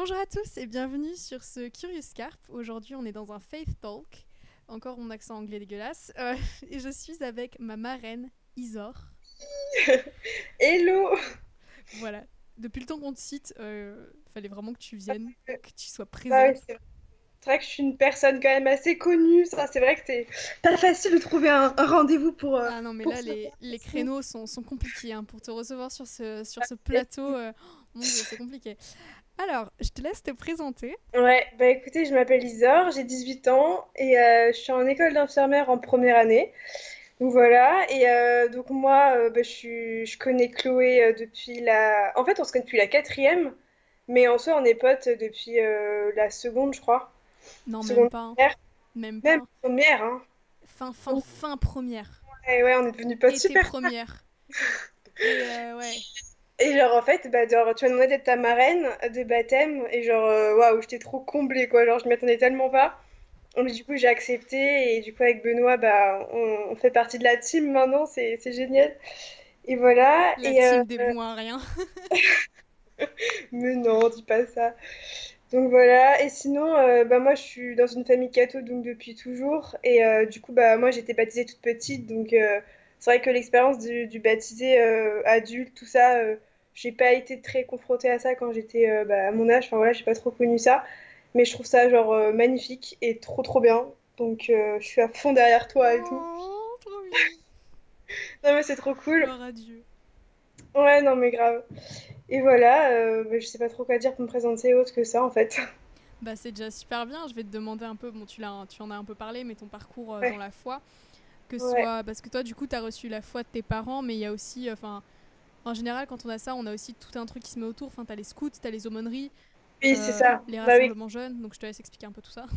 Bonjour à tous et bienvenue sur ce Curious Carp. Aujourd'hui, on est dans un Faith Talk. Encore mon accent anglais dégueulasse. Euh, et je suis avec ma marraine, Isor. Hello Voilà. Depuis le temps qu'on te cite, euh, fallait vraiment que tu viennes, que tu sois présente. c'est c'est vrai que je suis une personne quand même assez connue. Ça, c'est vrai que c'est pas facile de trouver un, un rendez-vous pour. euh, Ah non, mais là, les, créneaux sont, sont compliqués hein, pour te recevoir sur ce, sur ce plateau. oh, mon Dieu, c'est compliqué. Alors, je te laisse te présenter. Ouais, bah écoutez, je m'appelle Isor, j'ai 18 ans et euh, je suis en école d'infirmière en première année. Donc voilà, et euh, donc moi, euh, bah, je suis, je connais Chloé depuis la... En fait, on se connaît depuis la quatrième, mais en soi, on est potes depuis la seconde, je crois. Non, même pas. hein. première, Même pas. même première, hein. Fin, fin, fin première. Ouais, ouais, on est devenus potes Été super première. Et ouais. Et genre, en fait, bah, genre, tu m'as demandé d'être ta marraine de baptême, et genre, euh, waouh, j'étais trop comblée, quoi. Genre, je m'y attendais tellement pas. Donc, du coup, j'ai accepté, et du coup, avec Benoît, bah, on, on fait partie de la team maintenant, c'est c'est génial. Et voilà. La Et, euh, team des bons à rien. mais non, dis pas ça. Donc voilà, et sinon, euh, bah, moi, je suis dans une famille catho, donc depuis toujours, et euh, du coup, bah, moi, j'ai été baptisée toute petite, donc euh, c'est vrai que l'expérience du, du baptisé euh, adulte, tout ça, euh, j'ai pas été très confrontée à ça quand j'étais euh, bah, à mon âge, enfin voilà, j'ai pas trop connu ça, mais je trouve ça genre euh, magnifique et trop trop bien, donc euh, je suis à fond derrière toi et tout. Oh, trop bien. Non mais c'est trop cool. Gloire à Dieu. Ouais, non mais grave. Et voilà, bah, je sais pas trop quoi dire pour me présenter autre que ça en fait. Bah, c'est déjà super bien. Je vais te demander un peu, bon, tu, l'as, tu en as un peu parlé, mais ton parcours Ouais. dans la foi. Que Ouais. soit. Parce que toi, du coup, tu as reçu la foi de tes parents, mais il y a aussi. Enfin. En général, quand on a ça, on a aussi tout un truc qui se met autour. Enfin, t'as les scouts, t'as les aumôneries, Oui, euh, c'est ça. les Bah oui. rassemblements jeunes. Donc, je te laisse expliquer un peu tout ça.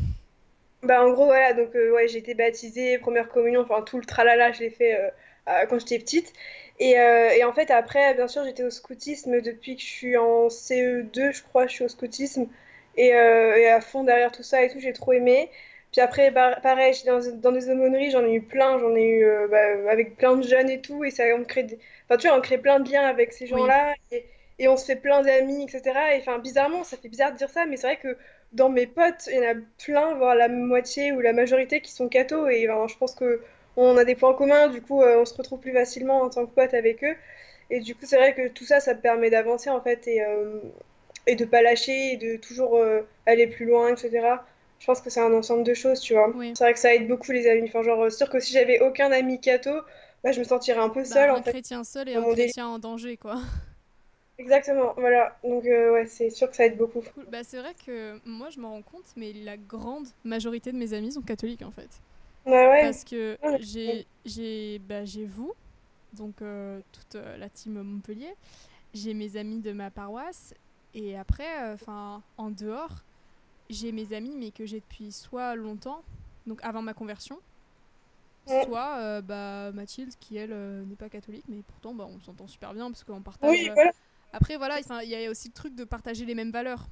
Bah en gros voilà donc euh, ouais j'ai été baptisée première communion enfin tout le tralala je l'ai fait euh, euh, quand j'étais petite et, euh, et en fait après bien sûr j'étais au scoutisme depuis que je suis en CE2 je crois je suis au scoutisme et, euh, et à fond derrière tout ça et tout j'ai trop aimé puis après pareil dans, dans des aumôneries j'en ai eu plein j'en ai eu euh, bah, avec plein de jeunes et tout et ça on crée des... enfin tu vois on crée plein de liens avec ces Oui. gens-là et, et on se fait plein d'amis etc et enfin bizarrement ça fait bizarre de dire ça mais c'est vrai que dans mes potes, il y en a plein, voire la moitié ou la majorité qui sont cathos et je pense que on a des points communs, du coup euh, on se retrouve plus facilement en tant que pote avec eux. Et du coup c'est vrai que tout ça, ça me permet d'avancer en fait et, euh, et de pas lâcher et de toujours euh, aller plus loin, etc. Je pense que c'est un ensemble de choses, tu vois. Oui. C'est vrai que ça aide beaucoup les amis. Enfin genre, euh, sûr que si j'avais aucun ami catho, bah, je me sentirais un peu Bah, seule un en fait. chrétien seul et un délire. chrétien en danger, quoi. Exactement, voilà. Donc euh, ouais, c'est sûr que ça aide beaucoup. Cool. Bah, c'est vrai que moi, je m'en rends compte, mais la grande majorité de mes amis sont catholiques, en fait. Ouais, ouais. Parce que Ouais. j'ai j'ai bah, j'ai vous, donc euh, toute euh, la team Montpellier, j'ai mes amis de ma paroisse, et après, enfin, en dehors, j'ai mes amis, mais que j'ai depuis soit longtemps, donc avant ma conversion, soit euh, bah, Mathilde, qui elle euh, n'est pas catholique, mais pourtant bah, on s'entend super bien, parce qu'on partage. Oui, euh, voilà. Après, voilà, il y a aussi le truc de partager les mêmes valeurs.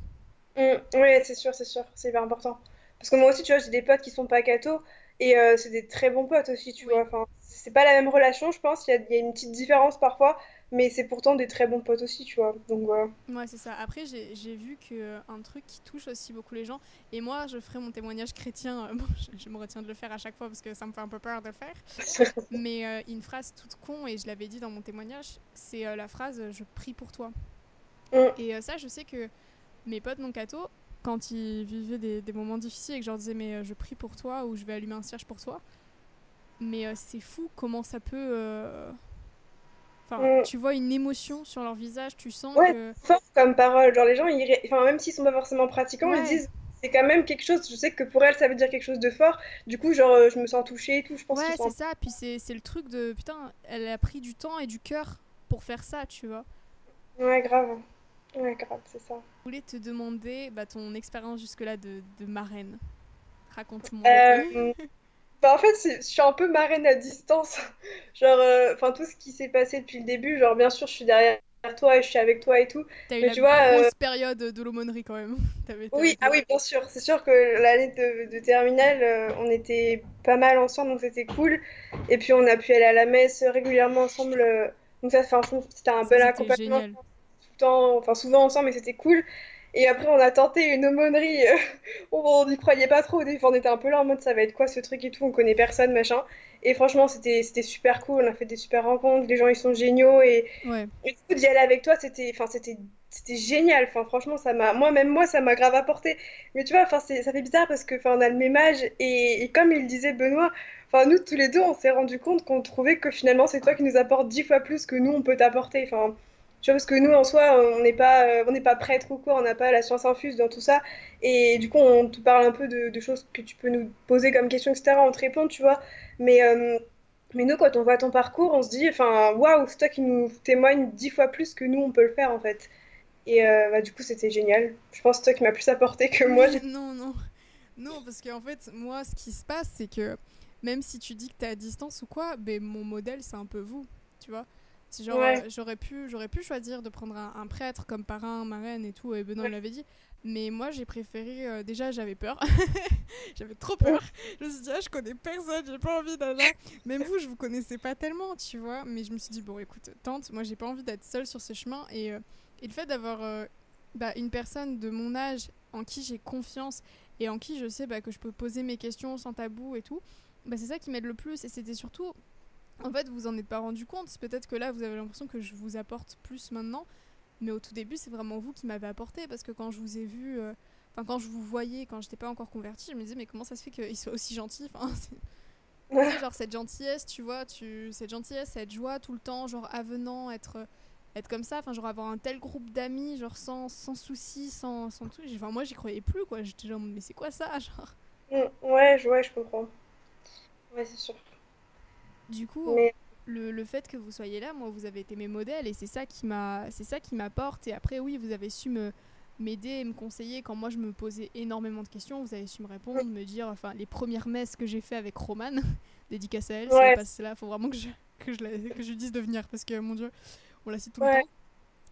Mm, ouais, c'est sûr, c'est sûr, c'est hyper important. Parce que moi aussi, tu vois, j'ai des potes qui sont pas cathos et euh, c'est des très bons potes aussi, tu Oui. vois. Enfin, c'est pas la même relation, je pense. Il y a, il y a une petite différence parfois, mais c'est pourtant des très bons potes aussi, tu vois. Donc voilà. Ouais, c'est ça. Après, j'ai vu que euh, un truc qui touche aussi beaucoup les gens, et moi, je ferai mon témoignage chrétien, euh, bon, je, je me retiens de le faire à chaque fois parce que ça me fait un peu peur de le faire, mais euh, une phrase toute con, et je l'avais dit dans mon témoignage, c'est euh, la phrase Je prie pour toi. Mm. Et ça, je sais que mes potes non cathos, quand ils vivaient des, des moments difficiles et que je leur disais Mais je prie pour toi, ou je vais allumer un cierge pour toi, mais c'est fou comment ça peut. Enfin, Mm. tu vois une émotion sur leur visage, tu sens Ouais, que. fort comme parole. Genre, les gens, ils ré- enfin, même s'ils sont pas forcément pratiquants, ils disent c'est quand même quelque chose. Je sais que pour elles, ça veut dire quelque chose de fort. Du coup, genre, euh, je me sens touchée et tout. Je pense Ouais, sont. c'est ça. Puis c'est le truc de putain, elle a pris du temps et du cœur pour faire ça, tu vois. Ouais, grave. Ouais, grave, c'est ça. Je voulais te demander bah, ton expérience jusque-là de, de marraine. Raconte-moi. Euh, Bah en fait, je suis un peu marraine à distance. Genre, euh, enfin, tout ce qui s'est passé depuis le début, genre, bien sûr, je suis derrière toi et je suis avec toi et tout. T'as eu mais la tu vois, grosse euh, période de l'aumônerie quand même. Oui, ah oui, bien sûr. C'est sûr que l'année de, de terminale, euh, on était pas mal ensemble, donc c'était cool. Et puis, on a pu aller à la messe régulièrement ensemble. donc ça, c'était un bon c'était accompagnement tout le temps, enfin, souvent ensemble, et c'était cool. Et après, on a tenté une aumônerie. on n'y croyait pas trop. Au début, on était un peu là en mode ça va être quoi ce truc et tout. On connaît personne, machin. Et franchement, c'était super cool. On a fait des super rencontres. Les gens, ils sont géniaux. Et, Ouais. et du coup, d'y aller avec toi, c'était génial. Enfin, franchement, ça m'a moi même moi, ça m'a grave apporté. Mais tu vois, enfin, ça fait bizarre parce que enfin, on a le même âge et, et comme il disait Benoît, enfin, nous tous les deux, on s'est rendu compte qu'on trouvait que finalement, c'est toi qui nous apporte dix fois plus que nous on peut t'apporter. Enfin, tu vois, parce que nous, en soi, on n'est pas, euh, on n'est pas prêtre ou quoi, on n'a pas la science infuse dans tout ça. Et du coup, on te parle un peu de, choses que tu peux nous poser comme questions, etc. On te répond, tu vois. Mais, euh, mais nous, quand on voit ton parcours, on se dit, enfin, waouh, c'est toi qui nous témoigne dix fois plus que nous, on peut le faire, en fait. Et euh, bah, du coup, c'était génial. Je pense que toi qui m'as plus apporté que moi. non, non. Non, parce qu'en fait, moi, ce qui se passe, c'est que même si tu dis que t'es à distance ou quoi, ben, mon modèle, c'est un peu vous, tu vois. Ouais. euh, j'aurais pu, j'aurais pu choisir de prendre un, un prêtre comme parrain, marraine et tout, et Benoît Ouais. l'avait dit. Mais moi, j'ai préféré. euh, déjà, j'avais peur. j'avais trop peur. Je me suis dit, ah, je connais personne, j'ai pas envie d'aller. Même vous, je vous connaissais pas tellement, tu vois. Mais je me suis dit, bon, écoute, tante, moi, j'ai pas envie d'être seule sur ce chemin. Et, euh, et le fait d'avoir euh, bah, une personne de mon âge en qui j'ai confiance et en qui je sais bah, que je peux poser mes questions sans tabou et tout, bah, c'est ça qui m'aide le plus. Et c'était surtout, en fait, vous en êtes pas rendu compte. Peut-être que là, vous avez l'impression que je vous apporte plus maintenant. Mais au tout début, c'est vraiment vous qui m'avez apporté. Parce que quand je vous ai vu, euh, enfin, quand je vous voyais, quand j'étais pas encore convertie, je me disais, mais comment ça se fait qu'il soit aussi gentil? Enfin, genre cette gentillesse, tu vois, tu... cette gentillesse, cette joie tout le temps, genre avenant, être, être comme ça, enfin, genre avoir un tel groupe d'amis, genre sans, sans soucis, sans, sans tout. Enfin, moi, j'y croyais plus, quoi. J'étais genre, mais c'est quoi ça, genre? Mm, Ouais, ouais, je comprends. Ouais, c'est sûr. Du coup, Mais le, le fait que vous soyez là, moi, vous avez été mes modèles et c'est ça qui m'a, c'est ça qui m'apporte. Et après, oui, vous avez su me m'aider et me conseiller quand moi je me posais énormément de questions. Vous avez su me répondre, me dire, enfin, les premières messes que j'ai fait avec Romane, dédicace à elle, Ouais. elle passe là, faut vraiment que je, que je, la- que je lui dise de venir parce que mon dieu, on la cite tout le temps.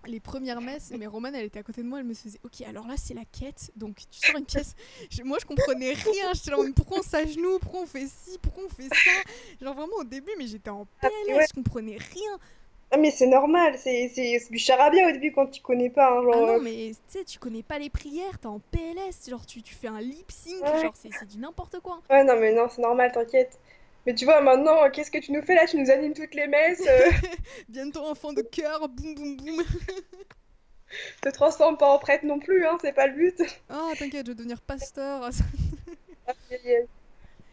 Les premières messes, mais Romane, elle était à côté de moi, elle me faisait Ok, alors là, c'est la quête, donc tu sors une pièce. Je- moi, je comprenais rien. J'étais là, mais pourquoi on s'agenouille? Pourquoi on fait ci? Pourquoi on fait ça? Genre vraiment au début, mais j'étais en Ah, PLS, ouais. je comprenais rien. Ah, mais c'est normal, c'est du charabia au début quand tu connais pas. hein, genre, Ah non, euh, mais tu sais, tu connais pas les prières, t'es en PLS, genre tu, tu fais un lip sync, Ouais. genre c'est c'est du n'importe quoi. Ouais, non, mais non, c'est normal, t'inquiète. Mais tu vois, maintenant, qu'est-ce que tu nous fais là? Tu nous animes toutes les messes, euh, Bientôt enfant de cœur, boum boum boum. te transforme pas en prêtre non plus, hein, c'est pas le but. Ah, t'inquiète, je vais devenir pasteur.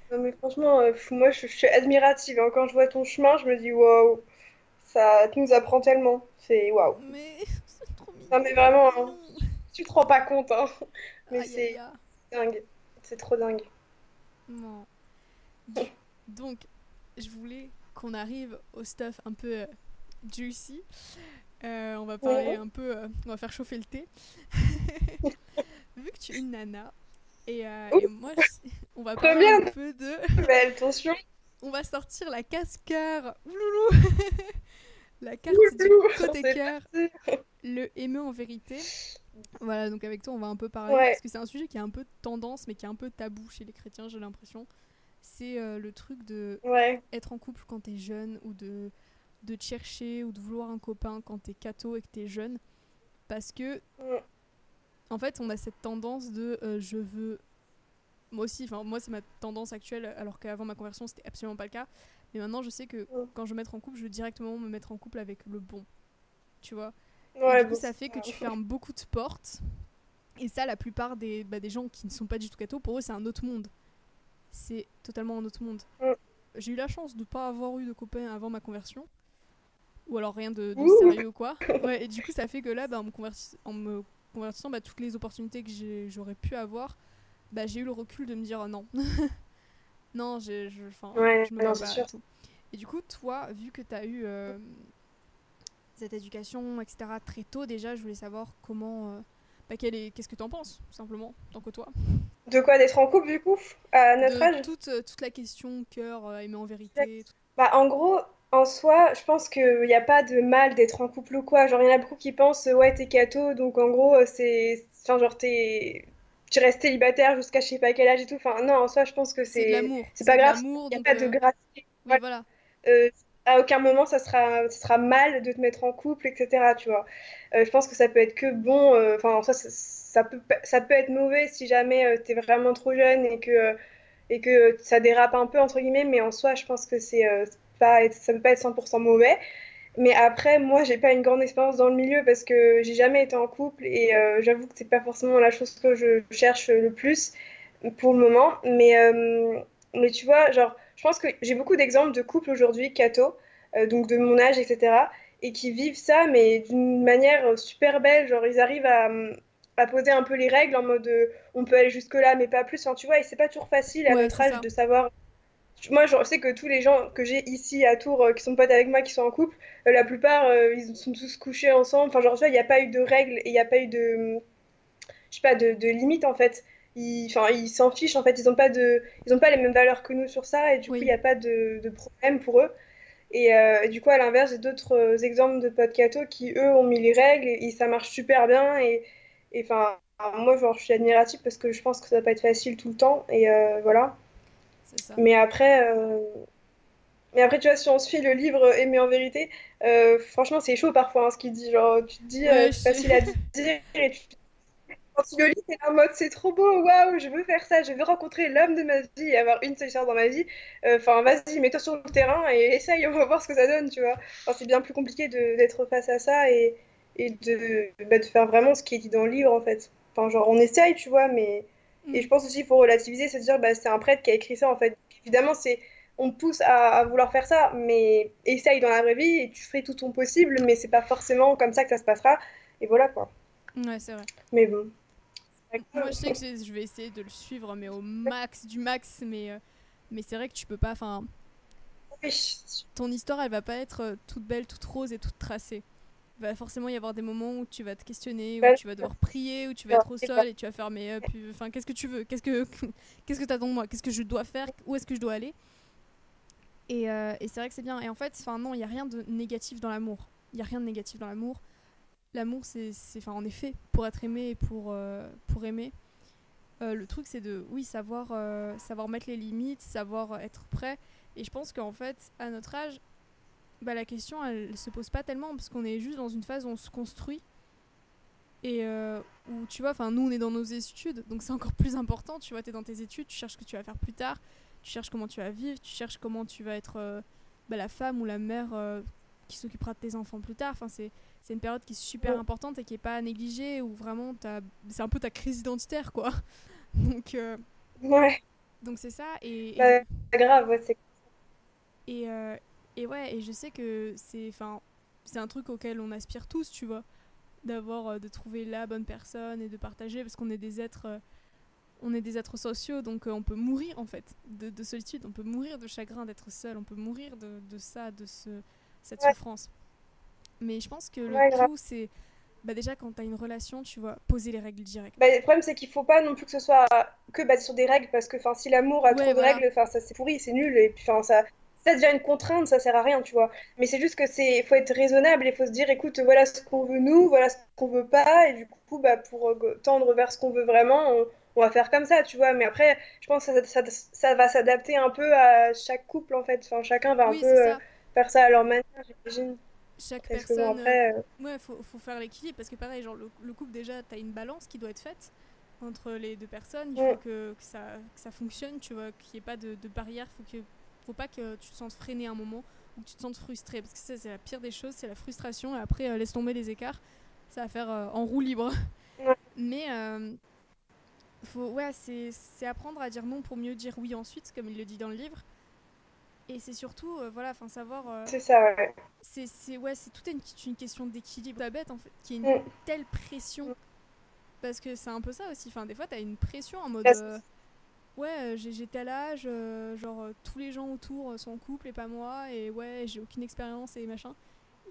Non, mais franchement, euh, moi, je, je suis admirative. hein. Quand je vois ton chemin, je me dis, waouh, ça tu nous apprend tellement. C'est waouh. Mais c'est trop mignon. Non, mais vraiment, hein. Tu te rends pas compte, hein. Mais c'est dingue. C'est trop dingue. Non. Donc, je voulais qu'on arrive au stuff un peu euh, juicy. Euh, on va parler Ouais. un peu, euh, on va faire chauffer le thé. Vu que tu es une nana, et, et moi, je- on va parler Première un peu de... Mais attention, On va sortir la casse-cœur. Ouloulou La carte du Ouloulou, côté c'est cœur, le aimer en vérité. Voilà, donc avec toi, on va un peu parler, Ouais. parce que c'est un sujet qui est un peu tendance, mais qui est un peu tabou chez les chrétiens, j'ai l'impression. C'est euh, le truc de Ouais, être en couple quand t'es jeune, ou de, de te chercher, ou de vouloir un copain quand t'es catho et que t'es jeune. Parce que, Mm. en fait, on a cette tendance de euh, je veux. Moi aussi, enfin, moi, c'est ma tendance actuelle, alors qu'avant ma conversion, c'était absolument pas le cas. Mais maintenant, je sais que Mm. quand je veux mettre en couple, je veux directement me mettre en couple avec le bon. Tu vois? Et du coup, ça fait que tu fermes beaucoup de portes. Et ça, la plupart des, bah, des gens qui ne sont pas du tout catho, pour eux, c'est un autre monde. C'est totalement un autre monde. Mm. J'ai eu la chance de pas avoir eu de copain avant ma conversion. Ou alors rien de, sérieux ou quoi. Ouais, et du coup, ça fait que là, bah, en, me converti- en me convertissant, bah, toutes les opportunités que j'aurais pu avoir, bah, j'ai eu le recul de me dire oh, non. non, j'ai- je, enfin, Ouais, je me non, pas sûr. et tout. Et du coup, toi, vu que tu as eu euh, cette éducation, etc., très tôt déjà, je voulais savoir comment. euh, bah, Qu'est-ce que tu en penses, tout simplement, tant que toi De quoi d'être en couple du coup, à notre De âge? toute, euh, toute la question cœur, euh, aimer en vérité. tout- Bah, en gros, en soi, je pense qu'il n'y a pas de mal d'être en couple ou quoi. Genre, il y en a beaucoup qui pensent, ouais, t'es catho, donc en gros, euh, c'est. Enfin, genre, t'es. Tu restes célibataire jusqu'à je sais pas quel âge et tout. Enfin, non, en soi, je pense que C'est c'est. l'amour. c'est pas grave, l'amour, Il n'y a pas de gratuit. oui, voilà. Euh, à aucun moment, ça sera, mal de te mettre en couple, etc. Tu vois. Euh, je pense que ça peut être que bon. euh, Enfin, ça, ça, ça peut, être mauvais si jamais tu es vraiment trop jeune et que, ça dérape un peu, entre guillemets, mais en soi, je pense que c'est pas, ça peut pas être 100% mauvais. Mais après, moi, j'ai pas une grande expérience dans le milieu parce que j'ai jamais été en couple et euh, j'avoue que c'est pas forcément la chose que je cherche le plus pour le moment. Euh, mais tu vois, genre, je pense que j'ai beaucoup d'exemples de couples aujourd'hui, catho, euh, donc de mon âge, etc., et qui vivent ça, mais d'une manière super belle. Genre, ils arrivent à, à poser un peu les règles en mode on peut aller jusque-là, mais pas plus. Enfin, tu vois, et c'est pas toujours facile à notre âge de savoir moi, je sais que tous les gens que j'ai ici à Tours, euh, qui sont potes avec moi, qui sont en couple, euh, la plupart, euh, ils sont tous couchés ensemble. Enfin, genre, tu vois, il n'y a pas eu de règles et il n'y a pas eu de, je sais pas, de, de limite en fait. Ils, s'en fichent en fait. Ils n'ont pas de, ils ont pas les mêmes valeurs que nous sur ça et du coup, il n'y a pas de, de, problème pour eux. Et, du coup, à l'inverse, j'ai d'autres exemples de potes qui eux ont mis les règles et, ça marche super bien. Et enfin, moi, genre, je suis admirative parce que je pense que ça va pas être facile tout le temps et voilà. Mais après, euh, mais après, tu vois, si on suit le livre Aimer en vérité, euh, franchement, c'est chaud parfois hein, ce qu'il dit. Genre, tu te dis, euh, c'est facile à dire, et tu... quand tu le lis, t'es en mode, c'est trop beau, waouh, je veux faire ça, je veux rencontrer l'homme de ma vie et avoir une seule histoire dans ma vie. Enfin, vas-y, mets-toi sur le terrain et essaye, on va voir ce que ça donne, tu vois. Enfin, c'est bien plus compliqué d'être face à ça et, et de, bah, de faire vraiment ce qui est dit dans le livre, en fait. Enfin, genre, on essaye, tu vois, mais et je pense aussi qu'il faut relativiser, c'est dire bah, c'est un prêtre qui a écrit ça en fait. Évidemment, c'est on te pousse à, vouloir faire ça, mais essaye dans la vraie vie et tu ferais tout ton possible, mais c'est pas forcément comme ça que ça se passera. Et voilà quoi. Ouais, c'est vrai. Mais bon. Moi, je sais que je vais essayer de le suivre, mais au max du max, mais, euh, mais c'est vrai que tu peux pas. Enfin, ton histoire, elle va pas être euh, toute belle, toute rose et toute tracée va forcément y avoir des moments où tu vas te questionner, où tu vas devoir prier, où tu vas être au sol et tu vas faire mais euh, enfin qu'est-ce que tu veux, qu'est-ce que qu'est-ce que t'attends de moi, qu'est-ce que je dois faire, où est-ce que je dois aller? Et, et c'est vrai que c'est bien. Et en fait, enfin non, il y a rien de négatif dans l'amour. Il y a rien de négatif dans l'amour. L'amour, c'est, en effet pour être aimé et pour euh, pour aimer. le truc, c'est de oui savoir savoir mettre les limites, savoir être prêt. Et je pense qu'en fait, à notre âge, bah, la question elle se pose pas tellement parce qu'on est juste dans une phase où on se construit et euh, où tu vois, enfin nous on est dans nos études donc c'est encore plus important, tu vois, tu es dans tes études, tu cherches ce que tu vas faire plus tard, tu cherches comment tu vas vivre, tu cherches comment tu vas être euh, bah, la femme ou la mère euh, qui s'occupera de tes enfants plus tard, enfin c'est c'est une période qui est super importante et qui est pas négligée où vraiment c'est un peu ta crise identitaire quoi. donc ouais. Donc c'est ça et, bah, grave, ouais, c'est et, et ouais, et je sais que c'est enfin c'est un truc auquel on aspire tous, tu vois, d'avoir euh, de trouver la bonne personne et de partager parce qu'on est des êtres euh, on est des êtres sociaux donc euh, on peut mourir en fait de, de, solitude, on peut mourir de chagrin d'être seul, on peut mourir de, de ça, de ce, cette souffrance. Mais je pense que le tout c'est bah déjà quand tu as une relation, tu vois, poser les règles directes. Bah, le problème c'est qu'il faut pas non plus que ce soit que basé sur des règles parce que si l'amour a trop de règles, ça c'est pourri, c'est nul et puis ça ça devient une contrainte, ça sert à rien, tu vois. Mais c'est juste que c'est, faut être raisonnable et faut se dire, écoute, voilà ce qu'on veut nous, voilà ce qu'on veut pas, et du coup, bah, pour euh, tendre vers ce qu'on veut vraiment, on, va faire comme ça, tu vois. Mais après, je pense que ça, ça, va s'adapter un peu à chaque couple, en fait. Enfin, chacun va un peu euh, faire ça à leur manière, j'imagine. Chaque personne. après, euh, Ouais, faut, faut faire l'équilibre parce que pareil, genre le, couple déjà, t'as une balance qui doit être faite entre les deux personnes. Il faut que, que, ça, que ça fonctionne, tu vois, qu'il n'y ait pas de, de barrière. Faut que faut pas que tu te sentes freiné un moment ou que tu te sentes frustré parce que ça c'est la pire des choses, c'est la frustration et après euh, laisse tomber les écarts, ça va faire euh, en roue libre. Mais euh, faut ouais, c'est apprendre à dire non pour mieux dire oui ensuite comme il le dit dans le livre. Et c'est surtout voilà, enfin savoir C'est ça ouais. C'est ouais, c'est toute une, une question d'équilibre. La bête en fait qui est une mm. telle pression parce que c'est un peu ça aussi, enfin des fois tu as une pression en mode ouais, euh, j'ai tel âge, euh, genre euh, tous les gens autour sont en couple et pas moi, et ouais, j'ai aucune expérience et machin.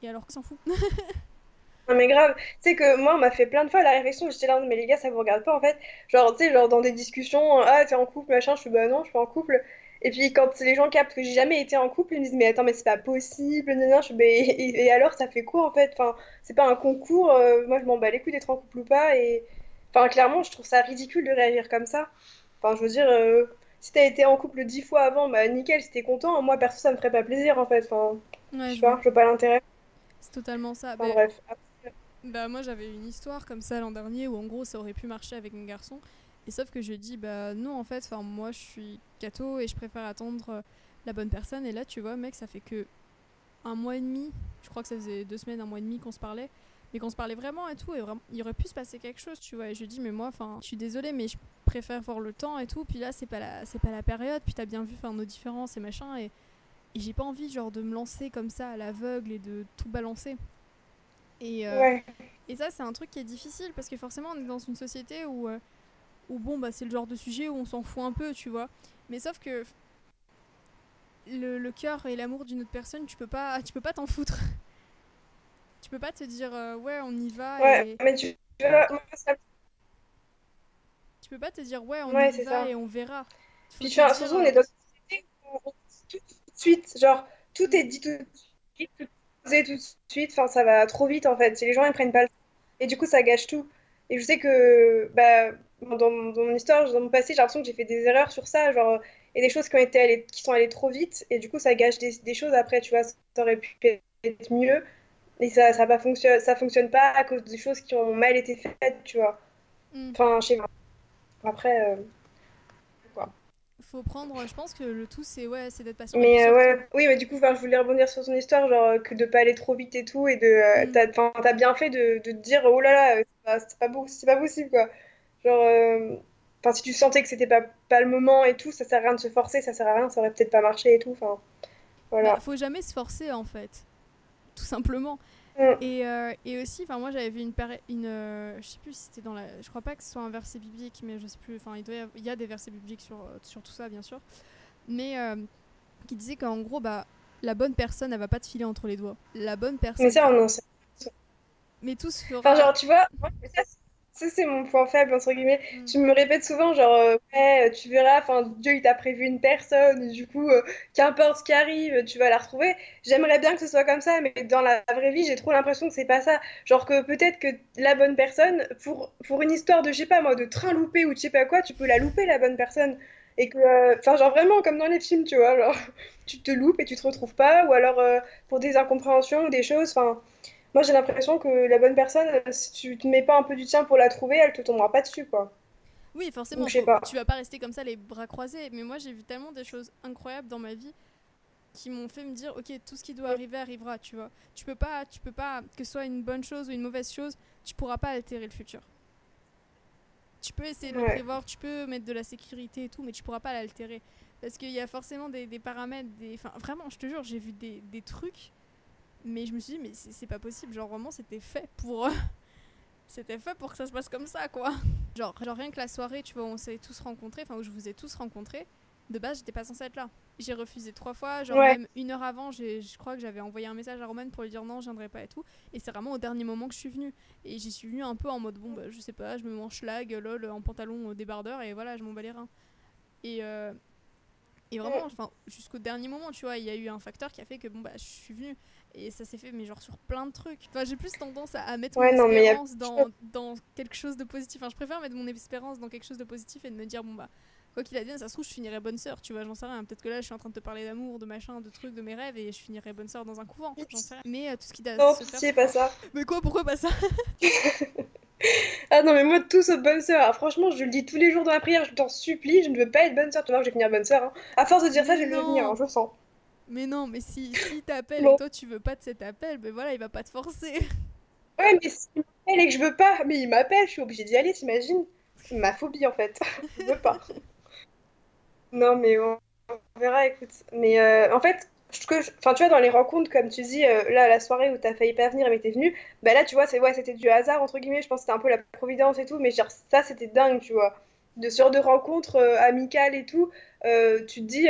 Et alors que s'en fout. non mais grave, tu sais que moi on m'a fait plein de fois la réflexion, j'étais là, mais les gars ça vous regarde pas en fait. Genre, tu sais, genre dans des discussions, ah t'es en couple, machin, je suis bah non, je suis pas en couple. Et puis quand les gens captent que j'ai jamais été en couple, ils me disent mais attends mais c'est pas possible, je bah, et, alors ça fait quoi en fait? Enfin, c'est pas un concours, moi je m'en bats les couilles d'être en couple ou pas, et enfin clairement je trouve ça ridicule de réagir comme ça. Enfin, je veux dire, euh, si t'as été en couple dix fois avant, bah nickel, si t'es content. Moi, perso, ça me ferait pas plaisir en fait. Enfin, je, vois, je vois pas l'intérêt. C'est totalement ça. Enfin, bref. Bah moi j'avais une histoire comme ça l'an dernier où en gros ça aurait pu marcher avec un garçon. Et sauf que je dit bah non en fait, moi je suis catho et je préfère attendre euh, la bonne personne. Et là tu vois mec ça fait que un mois et demi, je crois que ça faisait deux semaines, un mois et demi qu'on se parlait. Mais qu'on se parlait vraiment et tout, et vraiment, il aurait pu se passer quelque chose, tu vois. Et je dit, mais moi, enfin, je suis désolée, mais je préfère voir le temps et tout. Puis là, c'est pas la, c'est pas la période. Puis t'as bien vu, enfin, nos différences et machin. Et, et j'ai pas envie, genre, de me lancer comme ça à l'aveugle et de tout balancer. Et, euh, et ça, c'est un truc qui est difficile parce que forcément, on est dans une société où, euh, où bon, bah, c'est le genre de sujet où on s'en fout un peu, tu vois. Mais sauf que le, le cœur et l'amour d'une autre personne, tu peux pas, tu peux pas t'en foutre. tu peux pas te dire euh, ouais, on y va. Ouais, mais tu, tu, tu peux pas te dire ouais, on y va ça. et on verra. Puis tu vois, surtout, on est dans une société où on tout de suite, genre tout est dit tout de suite, tout tout de suite, enfin ça va trop vite en fait. Si les gens ils prennent pas le temps, et du coup ça gâche tout. Et je sais que bah, dans, dans mon histoire, dans mon passé, j'ai l'impression que j'ai fait des erreurs sur ça, genre et des choses qui ont été allées, qui sont allées trop vite, et du coup ça gâche des, des choses après, tu vois, ça aurait pu être mieux, et ça ça pas fonctionne, ça fonctionne pas à cause des choses qui ont mal été faites, tu vois. Mm. Enfin, je sais pas. Après. Euh faut prendre je pense que le tout c'est ouais c'est d'être patient mais euh, ouais oui mais du coup je voulais rebondir sur son histoire genre que de pas aller trop vite et tout et de euh, mm. t'as as bien fait de, de te dire oh là là c'est pas, pas, c'est pas possible quoi genre euh, enfin si tu sentais que c'était pas pas le moment et tout ça sert à rien de se forcer ça sert à rien ça aurait peut-être pas marché et tout enfin voilà bah, faut jamais se forcer en fait tout simplement Mm. Et, euh, et, aussi, enfin moi j'avais vu une, une euh, je sais plus si c'était dans la, je crois pas que ce soit un verset biblique, mais je sais plus, enfin il, y, il y a des versets bibliques sur, euh, sur tout ça bien sûr, mais qui disait qu'en gros bah la bonne personne elle va pas te filer entre les doigts, la bonne personne. Mais ça on en sait. Mais tout se fera. Enfin genre tu vois, moi, ça, ça, c'est mon point faible, entre guillemets. Mm. Je me répète souvent, genre, euh, ouais, tu verras, enfin, Dieu, il t'a prévu une personne, du coup, euh, qu'importe ce qui arrive, tu vas la retrouver. J'aimerais bien que ce soit comme ça, mais dans la vraie vie, j'ai trop l'impression que c'est pas ça. Genre que peut-être que la bonne personne, pour, pour une histoire de, je sais pas moi, de train loupé ou de je sais pas quoi, tu peux la louper, la bonne personne. Et que, euh, enfin, genre vraiment comme dans les films, tu vois, genre, tu te loupes et tu te retrouves pas, ou alors pour des incompréhensions ou des choses, enfin moi j'ai l'impression que la bonne personne, si tu te mets pas un peu du tien pour la trouver, elle te tombera pas dessus, quoi. Oui, forcément, tu vas pas rester comme ça les bras croisés. Mais moi j'ai vu tellement des choses incroyables dans ma vie qui m'ont fait me dire ok tout ce qui doit arriver arrivera tu vois. Tu peux pas tu peux pas que ce soit une bonne chose ou une mauvaise chose tu pourras pas altérer le futur. Tu peux essayer de le prévoir tu peux mettre de la sécurité et tout mais tu pourras pas l'altérer. Parce qu'il y a forcément des, des paramètres des enfin vraiment je te jure j'ai vu des, des trucs mais je me suis dit, mais c'est pas possible. Genre, vraiment, c'était fait pour. c'était fait pour que ça se passe comme ça, quoi. Genre, genre, rien que la soirée, tu vois, où on s'est tous rencontrés, enfin, où je vous ai tous rencontrés, de base, j'étais pas censée être là. J'ai refusé trois fois. Genre, même une heure avant, je crois que j'avais envoyé un message à Roman pour lui dire non, je viendrai pas et tout. Et c'est vraiment au dernier moment que je suis venue. Et j'y suis venue un peu en mode, bon, bah, je sais pas, je me mange lag, lol, en pantalon débardeur, et voilà, je m'en bats les reins. Et. Euh, et vraiment, enfin, jusqu'au dernier moment, tu vois, il y a eu un facteur qui a fait que bon bah je suis venue. Et ça s'est fait, mais genre sur plein de trucs. Enfin, j'ai plus tendance à, mettre mon espérance dans, dans, quelque chose de positif. Enfin, je préfère mettre mon espérance dans quelque chose de positif et de me dire, bon bah, quoi qu'il advienne, ça se trouve, je finirai bonne sœur, tu vois, j'en sais rien. Peut-être que là, je suis en train de te parler d'amour, de machin, de trucs, de mes rêves, et je finirai bonne sœur dans un couvent, j'en sais rien. Mais euh, tout ce qui doit non, se faire. c'est pas ça. Mais quoi, pourquoi pas ça? Ah non, mais moi, tout sauf bonne sœur. Ah, franchement, je le dis tous les jours dans la prière, je t'en supplie, je ne veux pas être bonne sœur. Tu vois, je vais finir bonne sœur. Hein. À force de dire ça, je vais le devenir, hein, je sens. Mais non, mais si, si t'appelle et toi tu veux pas de cet appel, ben voilà, il va pas te forcer. Ouais, mais s'il m'appelle et que je veux pas, mais il m'appelle, je suis obligée d'y aller, t'imagines? C'est ma phobie en fait. je veux pas. non, mais on, verra, écoute. Mais euh, en fait, enfin, tu vois, dans les rencontres, comme tu dis, euh, là, la soirée où t'as failli pas venir mais t'es venu, bah là, tu vois, c'est ouais, c'était du hasard, entre guillemets, je pense que c'était un peu la providence et tout, mais genre, ça, c'était dingue, tu vois. De ce genre de rencontres euh, amicales et tout, tu te dis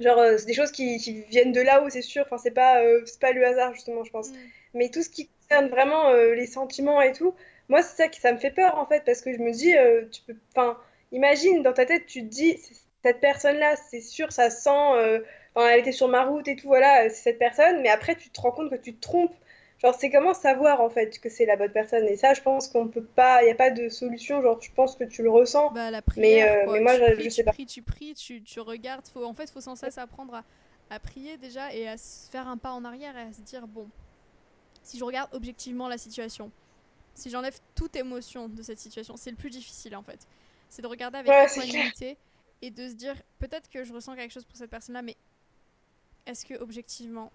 Genre, euh, c'est des choses qui, qui, viennent de là-haut, c'est sûr. Enfin, c'est pas, euh, c'est pas le hasard, justement, je pense. Mm. Mais tout ce qui concerne vraiment euh, les sentiments et tout, moi, c'est ça qui ça me fait peur, en fait, parce que je me dis, tu peux. Enfin, imagine, dans ta tête, tu te dis, cette personne-là, c'est sûr, ça sent. Enfin, elle était sur ma route et tout, voilà, c'est cette personne. Mais après, tu te rends compte que tu te trompes Genre, c'est comment savoir en fait que c'est la bonne personne? Et ça, je pense qu'on peut pas, il n'y a pas de solution. Genre, je pense que tu le ressens. Bah, la prière, mais, euh, mais moi, je, je, sais tu pas. Pries, tu pries, tu, tu regardes. Faut, en fait, il faut sans cesse apprendre à, à, prier déjà et à se faire un pas en arrière et à se dire bon, si je regarde objectivement la situation, si j'enlève toute émotion de cette situation, c'est le plus difficile en fait. C'est de regarder avec équanimité et de se dire peut-être que je ressens quelque chose pour cette personne-là, mais est-ce que objectivement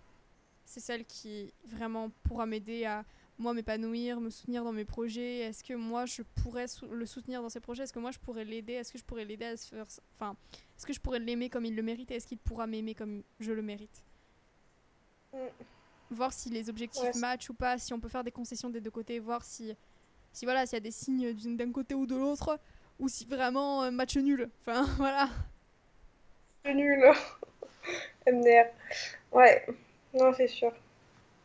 c'est celle qui vraiment pourra m'aider à moi m'épanouir, me soutenir dans mes projets Est-ce que moi je pourrais le soutenir dans ses projets? Est-ce que moi je pourrais l'aider? Est-ce que je pourrais l'aider à se faire enfin est-ce que je pourrais l'aimer comme il le mérite Est-ce qu'il pourra m'aimer comme je le mérite? Mm. Voir si les objectifs matchent ou pas, si on peut faire des concessions des deux côtés, voir si si voilà, s'il y a des signes d'un côté ou de l'autre ou si vraiment euh, match nul. Enfin voilà. Nul. MDR. Ouais. Non, c'est sûr.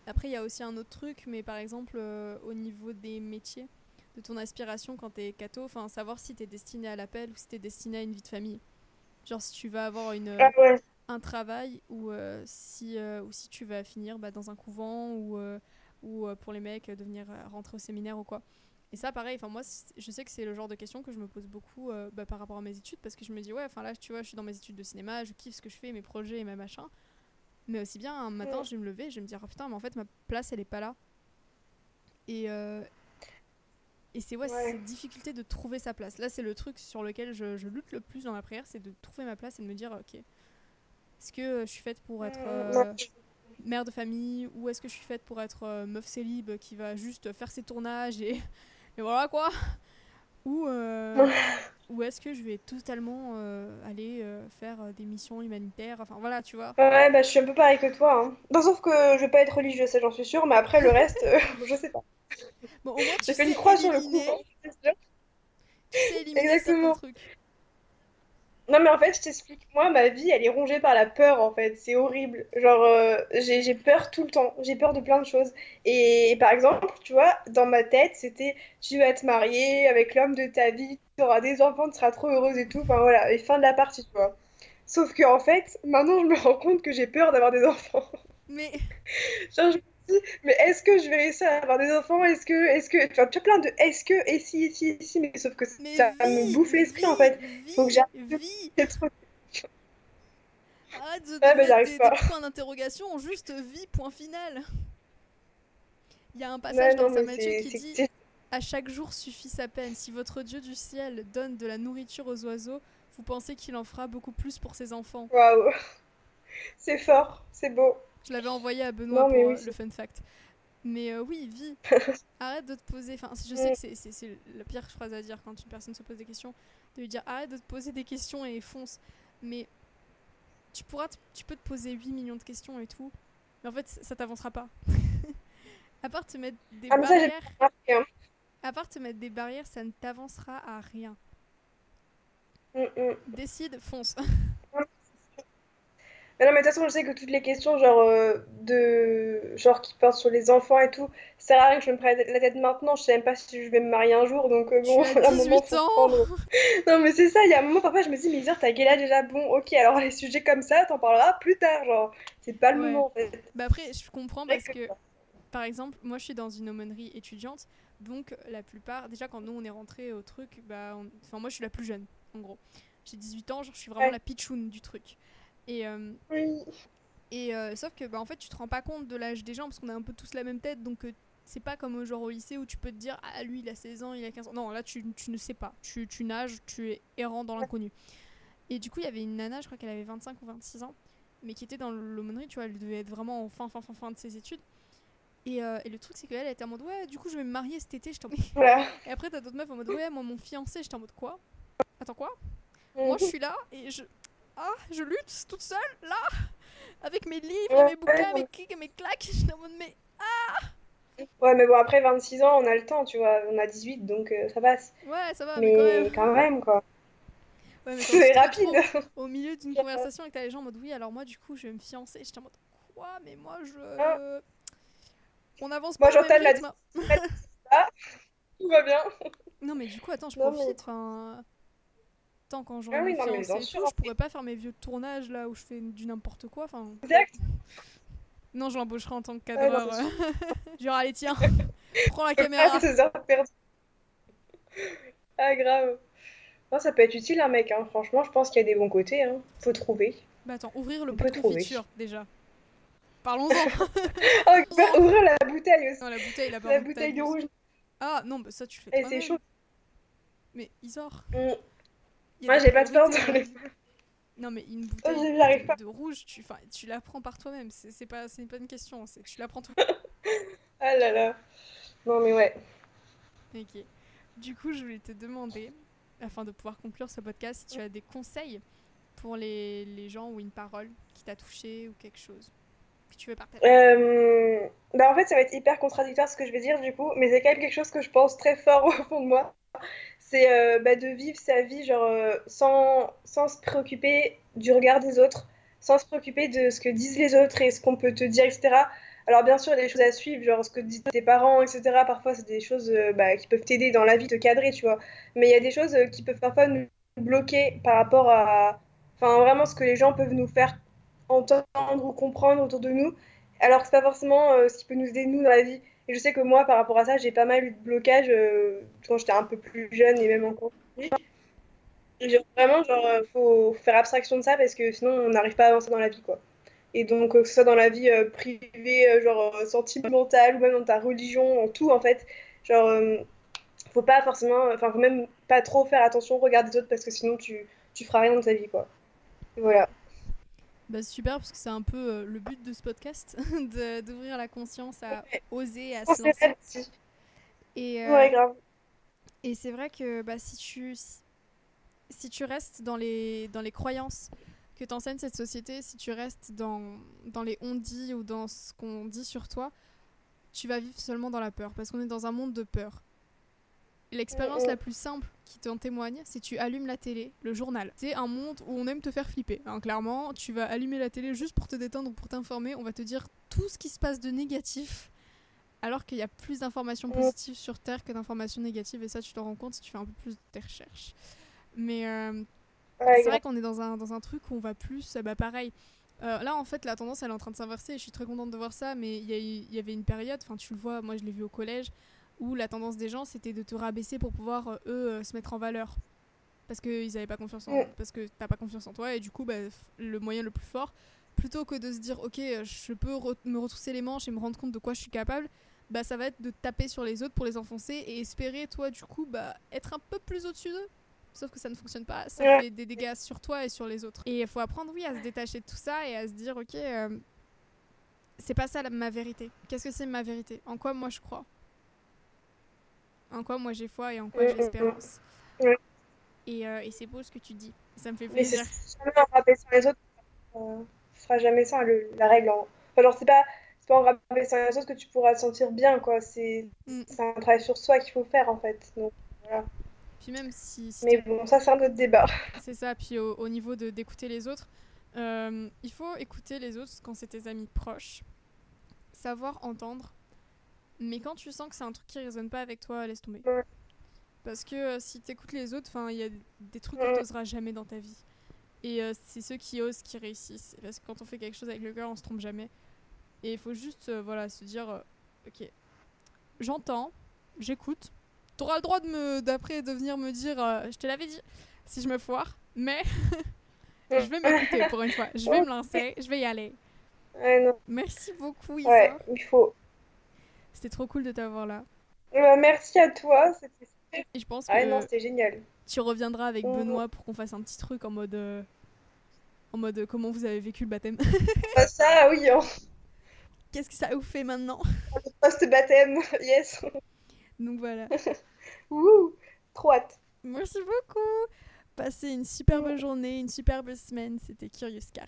Après, il y a aussi un autre truc, mais par exemple, euh, au niveau des métiers, de ton aspiration quand t'es cato, enfin, savoir si t'es destiné à l'appel ou si t'es destiné à une vie de famille. Genre, si tu vas avoir une, ah un travail ou, euh, si, euh, ou si tu vas finir bah, dans un couvent ou, ou pour les mecs de venir rentrer au séminaire ou quoi. Et ça, pareil, enfin moi, je sais que c'est le genre de question que je me pose beaucoup bah, par rapport à mes études parce que je me dis, ouais, enfin là, tu vois, je suis dans mes études de cinéma, je kiffe ce que je fais, mes projets et mes machins. Mais aussi bien, un matin, je vais me lever, je vais me dire, oh, putain, mais en fait, ma place, elle est pas là. Et, euh, et c'est ouais, cette difficulté de trouver sa place. Là, c'est le truc sur lequel je, je, lutte le plus dans ma prière, c'est de trouver ma place et de me dire, ok, est-ce que je suis faite pour être euh, mère de famille ou est-ce que je suis faite pour être euh, meuf célib qui va juste faire ses tournages et, et voilà quoi Ou ou est-ce que je vais totalement euh, aller euh, faire euh, des missions humanitaires? Enfin voilà, tu vois. Ouais, bah je suis un peu pareil que toi. Hein. Non, sauf que je vais pas être religieuse, ça j'en suis sûre, mais après le reste, je sais pas. Bon, au moins, tu J'ai fait une croix sur le coup. Hein, tu sais éliminer Exactement. trucs. Non, mais en fait, je t'explique. Moi, ma vie, elle est rongée par la peur, en fait. C'est horrible. Genre, euh, j'ai peur tout le temps. J'ai peur de plein de choses. Et, par exemple, tu vois, dans ma tête, c'était tu vas te marier avec l'homme de ta vie, tu auras des enfants, tu seras trop heureuse et tout. Enfin, voilà. Et fin de la partie, tu vois. Sauf que, en fait, maintenant, je me rends compte que j'ai peur d'avoir des enfants. Mais. Genre, je mais est-ce que je vais réussir à avoir des enfants? Est-ce que, est-ce que, tu as plein de est-ce que, et si, et si, et si, mais sauf que ça me bouffe l'esprit en fait. Faut que j'arrive. Arrête de ouais, mettre des, des, points d'interrogation, juste vie, point final. Il y a un passage dans Saint Matthieu qui dit À chaque jour suffit sa peine. Si votre Dieu du ciel donne de la nourriture aux oiseaux, vous pensez qu'il en fera beaucoup plus pour ses enfants. Waouh C'est fort, c'est beau. Je l'avais envoyé à Benoît pour euh, le fun fact. Mais euh, oui, vie. arrête de te poser. Enfin, je sais que c'est la pire phrase à dire quand une personne se pose des questions, de lui dire arrête de te poser des questions et fonce. Mais tu pourras, tu peux te poser 8 millions de questions et tout, mais en fait, ça t'avancera pas. à part te mettre des ah, barrières, à part te mettre des barrières, ça ne t'avancera à rien. Mm, mm. Décide, fonce. Mais non, mais de toute façon, je sais que toutes les questions, genre, euh, de... genre qui portent sur les enfants et tout, ça sert à rien que je me prenne la tête maintenant. Je sais même pas si je vais me marier un jour, donc euh, bon, tu as 18 ans. non, mais c'est ça, il y a un moment, parfois, je me dis, mais dire, t'as âge déjà Bon, ok, alors les sujets comme ça, t'en parleras plus tard, genre, c'est pas le moment en fait. Bah après, je comprends parce que, par exemple, moi je suis dans une aumônerie étudiante, donc la plupart, déjà quand nous on est rentré au truc, bah, enfin, moi je suis la plus jeune, en gros. J'ai 18 ans, genre, je suis vraiment la pitchoun du truc. Et, euh, et euh, sauf que bah, en fait, tu te rends pas compte de l'âge des gens parce qu'on a un peu tous la même tête. Donc euh, c'est pas comme genre au lycée où tu peux te dire Ah, lui il a 16 ans, il a 15 ans. Non, là tu, tu ne sais pas. Tu, tu, nages, tu es errant dans l'inconnu. Et du coup, il y avait une nana, je crois qu'elle avait 25 ou 26 ans, mais qui était dans l'aumônerie, tu vois, elle devait être vraiment en fin, fin, fin, fin de ses études. Et, et, le truc, c'est qu'elle était en mode Ouais, du coup, je vais me marier cet été. Je Et après, t'as d'autres meufs en mode Ouais, moi, mon fiancé, j'étais en mode Quoi? Attends, quoi? Moi, je suis là et je, ah, je lutte toute seule, là, avec mes livres, mes bouquins, mes kicks et mes claques. Je en mode, mais ah Ouais, mais bon, après 26 ans, on a le temps, tu vois. On a 18, donc euh, ça passe. Ouais, ça va, mais, quand, même. quand même. quoi. Ouais, c'est rapide. au milieu d'une conversation avec les gens en mode, oui, alors moi, du coup, je vais me fiancer. J'étais en mode, quoi Mais moi, je. Ah. On avance pas. Moi, j'entends la. ah, tout va bien. Non, mais du coup, attends, je profite. Enfin tant quand j'aurai ah oui, je pourrais pas faire mes vieux tournages là où je fais du n'importe quoi. Enfin... Exact. Non, je l'embaucherai en tant que cadreur. Genre, allez, tiens, prends la caméra. Ah, c'est ah, grave. Non, ça peut être utile, un mec. Hein. Franchement, je pense qu'il y a des bons côtés. Hein. Faut trouver. Bah attends, ouvrir le pot de confiture déjà. Parlons-en. oh, ouvrir la bouteille aussi. Non, la bouteille, la, la bouteille de rouge. Ah non, bah ça tu fais Et c'est chaud. Mais Isor. Mm. Moi, j'ai pas de peur dans les. Non, mais une bouteille de, pas. de rouge, tu, enfin, tu la prends par toi-même. C'est c'est pas, c'est pas une question. c'est Tu la prends toi. Ah là là. Non, mais ouais. ok. Du coup, je voulais te demander, afin de pouvoir conclure ce podcast, si tu as des conseils pour les, les gens ou une parole qui t'a touché ou quelque chose tu veux partager. Euh, Bah, en fait, ça va être hyper contradictoire ce que je vais dire du coup, mais c'est quand même quelque chose que je pense très fort au fond de moi. C'est euh, bah, de vivre sa vie genre euh, sans, sans se préoccuper du regard des autres, sans se préoccuper de ce que disent les autres et ce qu'on peut te dire, etc. Alors bien sûr, il y a des choses à suivre, genre ce que disent tes parents, etc. Parfois, c'est des choses euh, bah, qui peuvent t'aider dans la vie, te cadrer, tu vois. Mais il y a des choses qui peuvent parfois nous bloquer par rapport à, enfin vraiment ce que les gens peuvent nous faire entendre ou comprendre autour de nous, alors que c'est pas forcément euh, ce qui peut nous aider nous dans la vie. Et je sais que moi, par rapport à ça, j'ai pas mal eu de blocages euh, quand j'étais un peu plus jeune et même encore. Et vraiment, genre, euh, faut faire abstraction de ça parce que sinon on n'arrive pas à avancer dans la vie, quoi. Et donc, que ce soit dans la vie privée, genre sentimentale, ou même dans ta religion, en tout, en fait, genre, faut pas forcément, enfin, faut même pas trop faire attention au regard des autres parce que sinon tu, tu feras rien dans ta vie, quoi. Voilà. Bah, super, parce que c'est un peu euh, le but de ce podcast, d'ouvrir la conscience à Ouais. oser, à On se lancer. Et, euh, Ouais, grave. Et c'est vrai que bah, si, tu, si tu restes dans les, dans les croyances que t'enseigne cette société, si tu restes dans, dans les on-dit ou dans ce qu'on dit sur toi, tu vas vivre seulement dans la peur. Parce qu'on est dans un monde de peur. L'expérience Mm, mm. la plus simple qui t'en témoigne, c'est tu allumes la télé, le journal. C'est un monde où on aime te faire flipper. hein. clairement, tu vas allumer la télé juste pour te détendre, pour t'informer. On va te dire tout ce qui se passe de négatif alors qu'il y a plus d'informations Mm. positives sur Terre que d'informations négatives, et ça, tu t'en rends compte si tu fais un peu plus de tes recherches. Mais euh, c'est vrai qu'on est dans un, dans un truc où on va plus, euh, bah pareil. Euh, là, en fait, la tendance, elle est en train de s'inverser, et je suis très contente de voir ça, mais il y, y avait une période, enfin, tu le vois, moi, je l'ai vu au collège, où la tendance des gens, c'était de te rabaisser pour pouvoir, euh, eux, euh, se mettre en valeur. Parce qu'ils n'avaient pas confiance en... Mm. Parce que t'as pas confiance en toi, et du coup, bah, le moyen le plus fort, plutôt que de se dire, ok, euh, je peux re- me retrousser les manches et me rendre compte de quoi je suis capable, bah ça va être de taper sur les autres pour les enfoncer et espérer toi du coup bah être un peu plus au-dessus d'eux. Sauf que ça ne fonctionne pas, ça fait des dégâts sur toi et sur les autres. Et il faut apprendre oui à se détacher de tout ça et à se dire ok euh, c'est pas ça la- ma vérité. Qu'est-ce que c'est ma vérité? En quoi moi je crois? En quoi moi j'ai foi et en quoi Mm, j'ai mm, mm. espérance. Ouais. Et, euh, et c'est beau ce que tu dis. Ça me fait Mais plaisir. jamais en rabaissant les autres, euh, ce sera jamais ça le- la règle. en- Enfin, genre, c'est pas, c'est pas en rabaissant les autres que tu pourras te sentir bien, quoi. C'est Mm. c'est un travail sur soi qu'il faut faire, en fait. Donc, voilà. Puis même si, si Mais bon, ça, c'est un autre débat. C'est ça, puis au, au niveau de d'écouter les autres, euh, il faut écouter les autres quand c'est tes amis proches, savoir entendre, mais quand tu sens que c'est un truc qui résonne pas avec toi, laisse tomber. Parce que euh, si t'écoutes les autres, il y a des trucs que t'oseras jamais dans ta vie. Et euh, c'est ceux qui osent qui réussissent. Parce que quand on fait quelque chose avec le cœur, on se trompe jamais. Et il faut juste, euh, voilà, se dire, euh, ok, j'entends, j'écoute. T'auras le droit de me, d'après, de venir me dire, je te l'avais dit, si je me foire, mais je vais m'écouter pour une fois. Je vais me lancer, je vais y aller. Ouais, non. Merci beaucoup, Isa. Ouais, il faut. C'était trop cool de t'avoir là. Euh, merci à toi. C'était je pense que Ah, non, c'était génial. tu reviendras avec Mhm. Benoît pour qu'on fasse un petit truc en mode, euh, en mode euh, comment vous avez vécu le baptême. Ah, ça, oui, hein. Qu'est-ce que ça vous fait maintenant? Post-baptême, yes. Donc voilà. Ouh, trop hâte. Merci beaucoup. Passez une superbe journée, une superbe semaine. C'était Curious Car.